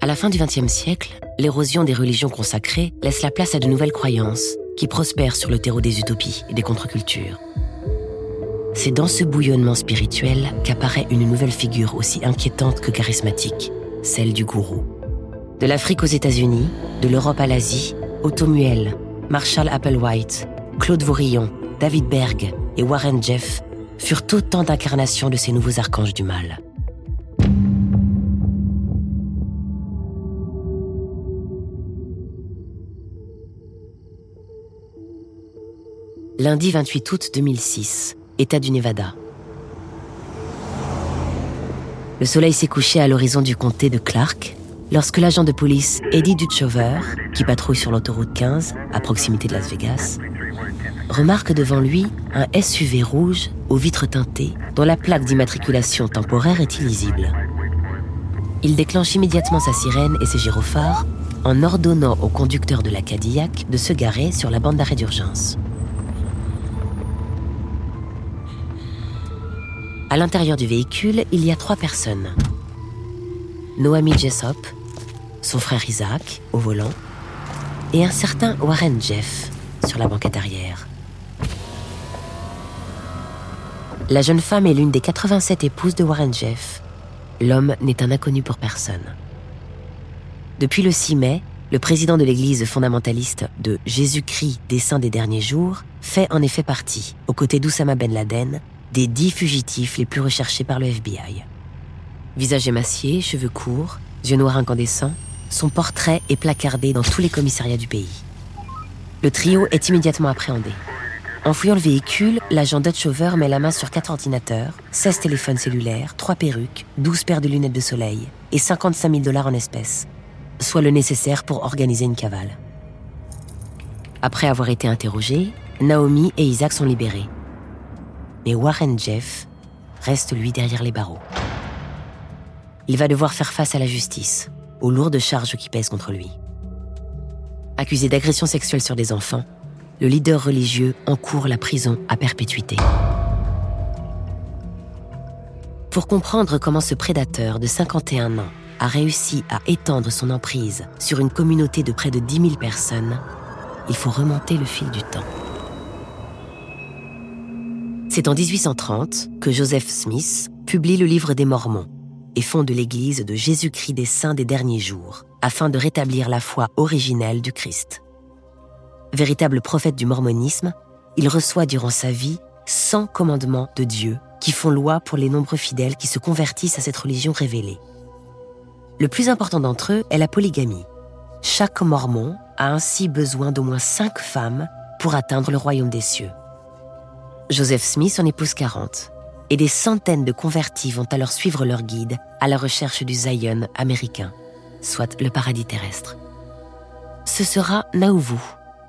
À la fin du XXe siècle, l'érosion des religions consacrées laisse la place à de nouvelles croyances qui prospèrent sur le terreau des utopies et des contre-cultures. C'est dans ce bouillonnement spirituel qu'apparaît une nouvelle figure aussi inquiétante que charismatique, celle du gourou. De l'Afrique aux États-Unis, de l'Europe à l'Asie, Otto Muel, Marshall Applewhite, Claude Vaurillon, David Berg et Warren Jeff furent autant d'incarnations de ces nouveaux archanges du mal. Lundi 28 août 2006, État du Nevada. Le soleil s'est couché à l'horizon du comté de Clark lorsque l'agent de police Eddie Duchover, qui patrouille sur l'autoroute 15 à proximité de Las Vegas, remarque devant lui un SUV rouge aux vitres teintées dont la plaque d'immatriculation temporaire est illisible. Il déclenche immédiatement sa sirène et ses gyrophares en ordonnant au conducteur de la Cadillac de se garer sur la bande d'arrêt d'urgence. À l'intérieur du véhicule, il y a trois personnes. Noami Jessop, son frère Isaac au volant, et un certain Warren Jeff sur la banquette arrière. La jeune femme est l'une des 87 épouses de Warren Jeff. L'homme n'est un inconnu pour personne. Depuis le 6 mai, le président de l'église fondamentaliste de Jésus-Christ des Saints des Derniers Jours fait en effet partie, aux côtés d'Oussama Ben Laden, des dix fugitifs les plus recherchés par le FBI. Visage émacié, cheveux courts, yeux noirs incandescents, son portrait est placardé dans tous les commissariats du pays. Le trio est immédiatement appréhendé. En fouillant le véhicule, l'agent Dutchover met la main sur quatre ordinateurs, 16 téléphones cellulaires, 3 perruques, 12 paires de lunettes de soleil et 55 000 dollars en espèces, soit le nécessaire pour organiser une cavale. Après avoir été interrogés, Naomi et Isaac sont libérés mais Warren Jeff reste lui derrière les barreaux. Il va devoir faire face à la justice, aux lourdes charges qui pèsent contre lui. Accusé d'agression sexuelle sur des enfants, le leader religieux encourt la prison à perpétuité. Pour comprendre comment ce prédateur de 51 ans a réussi à étendre son emprise sur une communauté de près de 10 000 personnes, il faut remonter le fil du temps. C'est en 1830 que Joseph Smith publie le livre des Mormons et fonde l'Église de Jésus-Christ des Saints des derniers jours, afin de rétablir la foi originelle du Christ. Véritable prophète du mormonisme, il reçoit durant sa vie 100 commandements de Dieu qui font loi pour les nombreux fidèles qui se convertissent à cette religion révélée. Le plus important d'entre eux est la polygamie. Chaque mormon a ainsi besoin d'au moins cinq femmes pour atteindre le royaume des cieux. Joseph Smith en épouse 40, et des centaines de convertis vont alors suivre leur guide à la recherche du Zion américain, soit le paradis terrestre. Ce sera Nauvoo,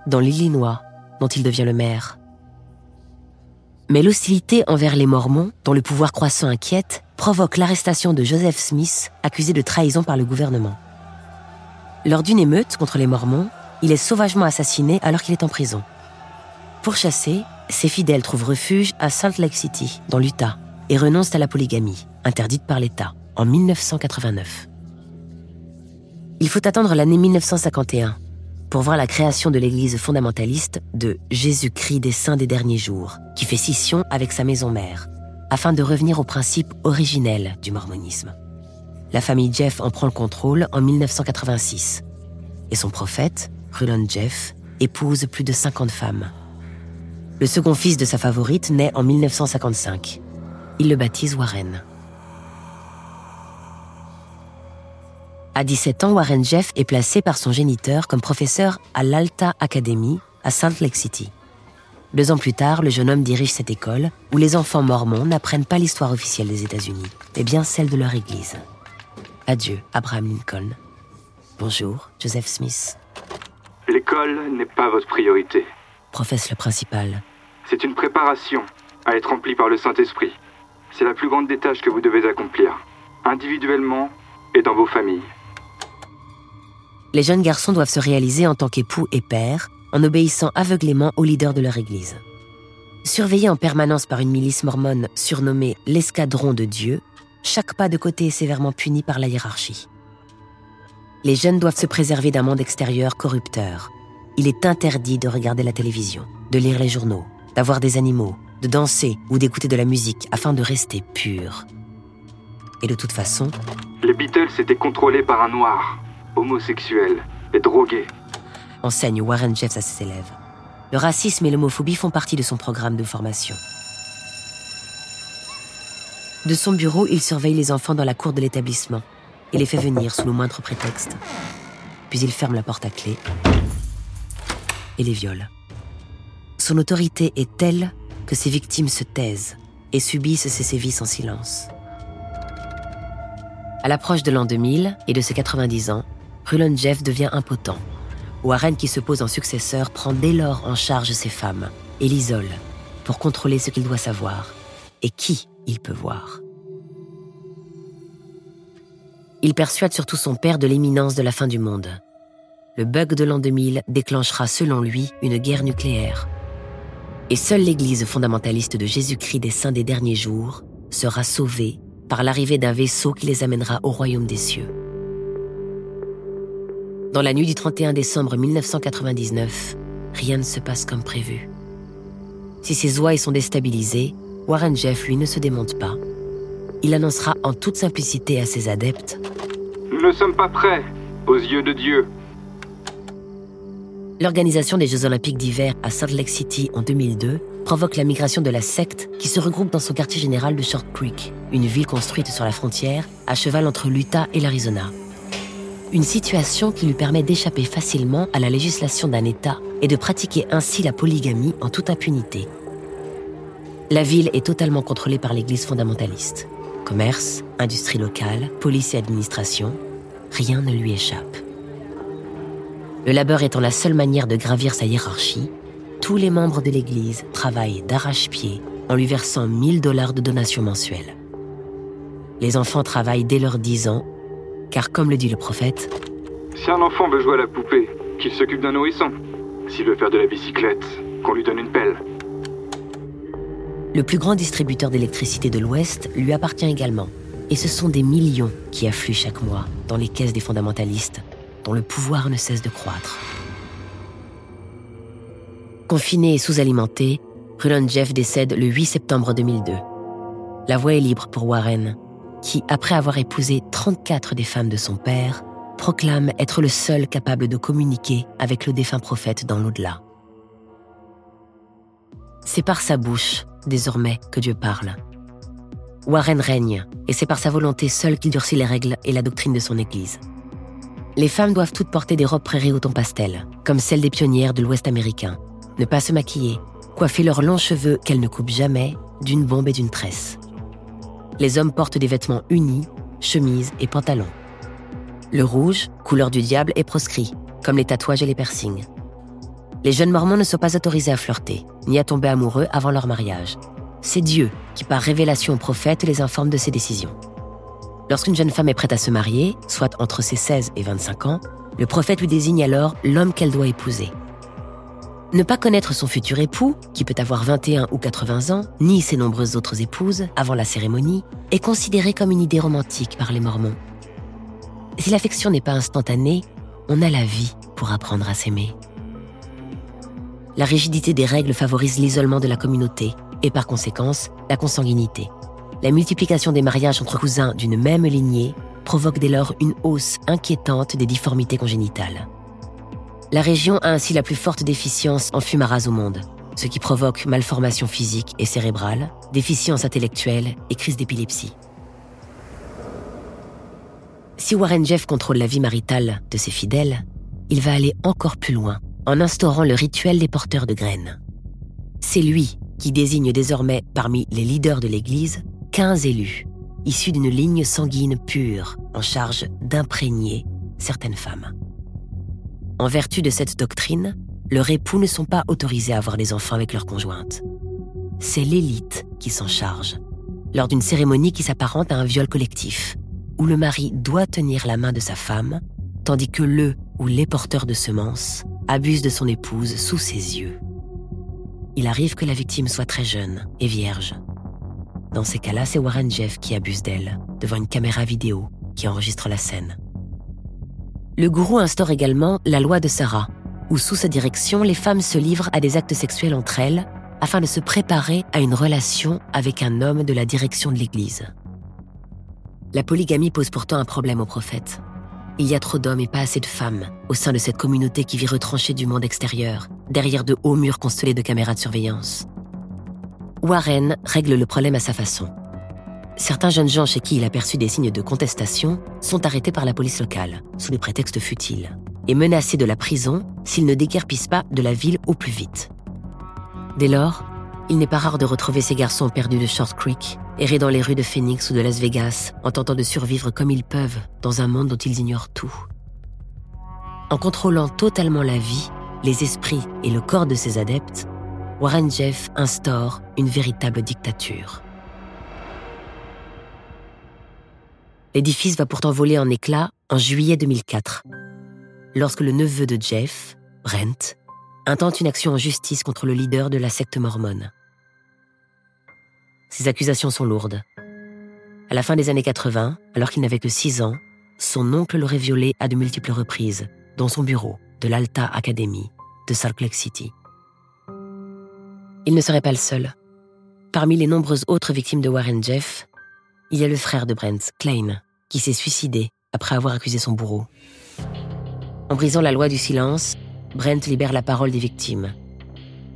dans l'Illinois, dont il devient le maire. Mais l'hostilité envers les Mormons, dont le pouvoir croissant inquiète, provoque l'arrestation de Joseph Smith, accusé de trahison par le gouvernement. Lors d'une émeute contre les Mormons, il est sauvagement assassiné alors qu'il est en prison. Pourchassé, ses fidèles trouvent refuge à Salt Lake City, dans l'Utah, et renoncent à la polygamie, interdite par l'État, en 1989. Il faut attendre l'année 1951 pour voir la création de l'église fondamentaliste de Jésus-Christ des Saints des Derniers Jours, qui fait scission avec sa maison mère, afin de revenir au principe originel du mormonisme. La famille Jeff en prend le contrôle en 1986, et son prophète, Rulon Jeff, épouse plus de 50 femmes. Le second fils de sa favorite naît en 1955. Il le baptise Warren. À 17 ans, Warren Jeff est placé par son géniteur comme professeur à l'Alta Academy à Salt Lake City. Deux ans plus tard, le jeune homme dirige cette école où les enfants mormons n'apprennent pas l'histoire officielle des États-Unis, mais bien celle de leur église. Adieu, Abraham Lincoln. Bonjour, Joseph Smith. L'école n'est pas votre priorité professe le principal. C'est une préparation à être remplie par le Saint-Esprit. C'est la plus grande des tâches que vous devez accomplir, individuellement et dans vos familles. Les jeunes garçons doivent se réaliser en tant qu'époux et pères, en obéissant aveuglément aux leaders de leur Église. Surveillés en permanence par une milice mormone surnommée l'Escadron de Dieu, chaque pas de côté est sévèrement puni par la hiérarchie. Les jeunes doivent se préserver d'un monde extérieur corrupteur. Il est interdit de regarder la télévision, de lire les journaux, d'avoir des animaux, de danser ou d'écouter de la musique afin de rester pur. Et de toute façon, Les Beatles étaient contrôlés par un noir, homosexuel et drogué. enseigne Warren Jeffs à ses élèves. Le racisme et l'homophobie font partie de son programme de formation. De son bureau, il surveille les enfants dans la cour de l'établissement et les fait venir sous le moindre prétexte. Puis il ferme la porte à clé et les viole. Son autorité est telle que ses victimes se taisent et subissent ses sévices en silence. À l'approche de l'an 2000 et de ses 90 ans, Rulon Jeff devient impotent. Warren, qui se pose en successeur, prend dès lors en charge ses femmes et l'isole pour contrôler ce qu'il doit savoir et qui il peut voir. Il persuade surtout son père de l'imminence de la fin du monde. Le bug de l'an 2000 déclenchera selon lui une guerre nucléaire. Et seule l'Église fondamentaliste de Jésus-Christ des saints des derniers jours sera sauvée par l'arrivée d'un vaisseau qui les amènera au royaume des cieux. Dans la nuit du 31 décembre 1999, rien ne se passe comme prévu. Si ses ouailles sont déstabilisées, Warren Jeff, lui, ne se démonte pas. Il annoncera en toute simplicité à ses adeptes Nous ne sommes pas prêts, aux yeux de Dieu. L'organisation des Jeux Olympiques d'hiver à Salt Lake City en 2002 provoque la migration de la secte qui se regroupe dans son quartier général de Short Creek, une ville construite sur la frontière, à cheval entre l'Utah et l'Arizona. Une situation qui lui permet d'échapper facilement à la législation d'un État et de pratiquer ainsi la polygamie en toute impunité. La ville est totalement contrôlée par l'Église fondamentaliste. Commerce, industrie locale, police et administration, rien ne lui échappe. Le labeur étant la seule manière de gravir sa hiérarchie, tous les membres de l'Église travaillent d'arrache-pied en lui versant 1000 dollars de donations mensuelles. Les enfants travaillent dès leurs 10 ans, car comme le dit le prophète, Si un enfant veut jouer à la poupée, qu'il s'occupe d'un nourrisson. S'il veut faire de la bicyclette, qu'on lui donne une pelle. le plus grand distributeur d'électricité de l'Ouest lui appartient également. Et ce sont des millions qui affluent chaque mois dans les caisses des fondamentalistes, dont le pouvoir ne cesse de croître. Confiné et sous-alimenté, Rulon Jeff décède le 8 septembre 2002. La voie est libre pour Warren, qui, après avoir épousé 34 des femmes de son père, proclame être le seul capable de communiquer avec le défunt prophète dans l'au-delà. C'est par sa bouche, désormais, que Dieu parle. Warren règne, et c'est par sa volonté seule qu'il durcit les règles et la doctrine de son Église. Les femmes doivent toutes porter des robes prairies au ton pastel, comme celles des pionnières de l'Ouest américain, ne pas se maquiller, coiffer leurs longs cheveux qu'elles ne coupent jamais, d'une bombe et d'une tresse. Les hommes portent des vêtements unis, chemises et pantalons. Le rouge, couleur du diable, est proscrit, comme les tatouages et les piercings. Les jeunes mormons ne sont pas autorisés à flirter, ni à tomber amoureux avant leur mariage. C'est Dieu qui, par révélation au prophète, les informe de ses décisions. Lorsqu'une jeune femme est prête à se marier, soit entre ses 16 et 25 ans, le prophète lui désigne alors l'homme qu'elle doit épouser. Ne pas connaître son futur époux, qui peut avoir 21 ou 80 ans, ni ses nombreuses autres épouses avant la cérémonie, est considéré comme une idée romantique par les Mormons. Si l'affection n'est pas instantanée, on a la vie pour apprendre à s'aimer. La rigidité des règles favorise l'isolement de la communauté et par conséquence la consanguinité. La multiplication des mariages entre cousins d'une même lignée provoque dès lors une hausse inquiétante des difformités congénitales. La région a ainsi la plus forte déficience en fumaras au monde, ce qui provoque malformations physiques et cérébrales, déficience intellectuelle et crise d'épilepsie. Si Warren Jeff contrôle la vie maritale de ses fidèles, il va aller encore plus loin en instaurant le rituel des porteurs de graines. C'est lui qui désigne désormais parmi les leaders de l'Église 15 élus, issus d'une ligne sanguine pure en charge d'imprégner certaines femmes. En vertu de cette doctrine, leurs époux ne sont pas autorisés à avoir des enfants avec leur conjointe. C'est l'élite qui s'en charge, lors d'une cérémonie qui s'apparente à un viol collectif, où le mari doit tenir la main de sa femme, tandis que le ou les porteurs de semences abuse de son épouse sous ses yeux. Il arrive que la victime soit très jeune et vierge. Dans ces cas-là, c'est Warren Jeff qui abuse d'elle, devant une caméra vidéo qui enregistre la scène. Le gourou instaure également la loi de Sarah, où sous sa direction, les femmes se livrent à des actes sexuels entre elles afin de se préparer à une relation avec un homme de la direction de l'Église. La polygamie pose pourtant un problème au prophète. Il y a trop d'hommes et pas assez de femmes au sein de cette communauté qui vit retranchée du monde extérieur, derrière de hauts murs constellés de caméras de surveillance. Warren règle le problème à sa façon. Certains jeunes gens chez qui il a perçu des signes de contestation sont arrêtés par la police locale, sous des prétextes futiles, et menacés de la prison s'ils ne déguerpissent pas de la ville au plus vite. Dès lors, il n'est pas rare de retrouver ces garçons perdus de Short Creek, errer dans les rues de Phoenix ou de Las Vegas, en tentant de survivre comme ils peuvent dans un monde dont ils ignorent tout. En contrôlant totalement la vie, les esprits et le corps de ses adeptes, Warren Jeff instaure une véritable dictature. L'édifice va pourtant voler en éclats en juillet 2004, lorsque le neveu de Jeff, Brent, intente une action en justice contre le leader de la secte mormone. Ces accusations sont lourdes. À la fin des années 80, alors qu'il n'avait que 6 ans, son oncle l'aurait violé à de multiples reprises, dans son bureau de l'Alta Academy de Salt Lake City. Il ne serait pas le seul. Parmi les nombreuses autres victimes de Warren Jeff, il y a le frère de Brent, Klein, qui s'est suicidé après avoir accusé son bourreau. En brisant la loi du silence, Brent libère la parole des victimes.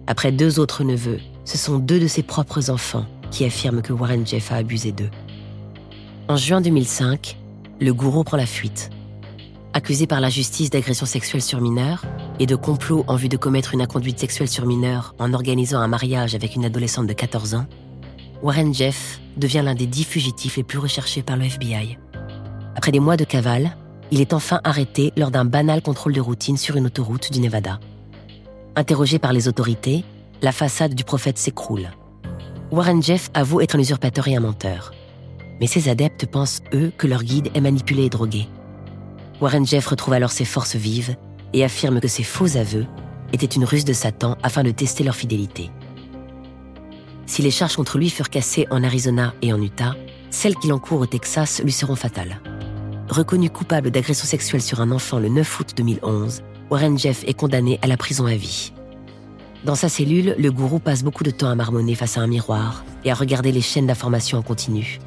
Après deux autres neveux, ce sont deux de ses propres enfants qui affirment que Warren Jeff a abusé d'eux. En juin 2005, le gourou prend la fuite. Accusé par la justice d'agression sexuelle sur mineur et de complot en vue de commettre une inconduite sexuelle sur mineur en organisant un mariage avec une adolescente de 14 ans, Warren Jeff devient l'un des dix fugitifs les plus recherchés par le FBI. Après des mois de cavale, il est enfin arrêté lors d'un banal contrôle de routine sur une autoroute du Nevada. Interrogé par les autorités, la façade du prophète s'écroule. Warren Jeff avoue être un usurpateur et un menteur. Mais ses adeptes pensent, eux, que leur guide est manipulé et drogué. Warren Jeff retrouve alors ses forces vives et affirme que ces faux aveux étaient une ruse de Satan afin de tester leur fidélité. Si les charges contre lui furent cassées en Arizona et en Utah, celles qu'il encourt au Texas lui seront fatales. Reconnu coupable d'agression sexuelle sur un enfant le 9 août 2011, Warren Jeff est condamné à la prison à vie. Dans sa cellule, le gourou passe beaucoup de temps à marmonner face à un miroir et à regarder les chaînes d'information en continu.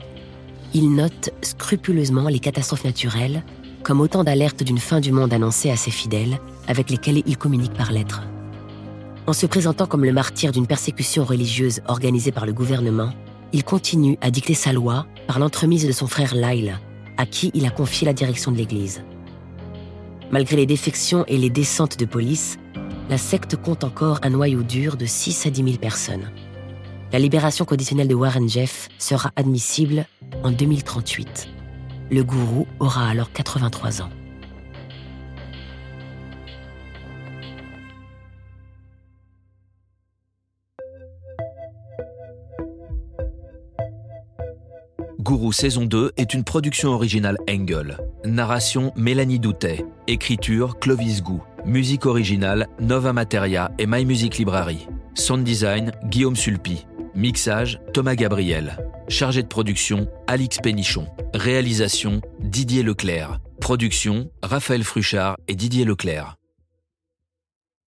Il note scrupuleusement les catastrophes naturelles comme autant d'alertes d'une fin du monde annoncée à ses fidèles, avec lesquels il communique par lettres. En se présentant comme le martyr d'une persécution religieuse organisée par le gouvernement, il continue à dicter sa loi par l'entremise de son frère Lyle, à qui il a confié la direction de l'Église. Malgré les défections et les descentes de police, la secte compte encore un noyau dur de 6 à 10 000 personnes. La libération conditionnelle de Warren Jeff sera admissible en 2038. Le gourou aura alors 83 ans. Gourou saison 2 est une production originale Engel. Narration Mélanie Doutet. Écriture Clovis Gou. Musique originale Nova Materia et My Music Library. Sound design Guillaume Sulpi. Mixage Thomas Gabriel. Chargé de production Alix Pénichon. Réalisation Didier Leclerc. Production Raphaël Fruchard et Didier Leclerc.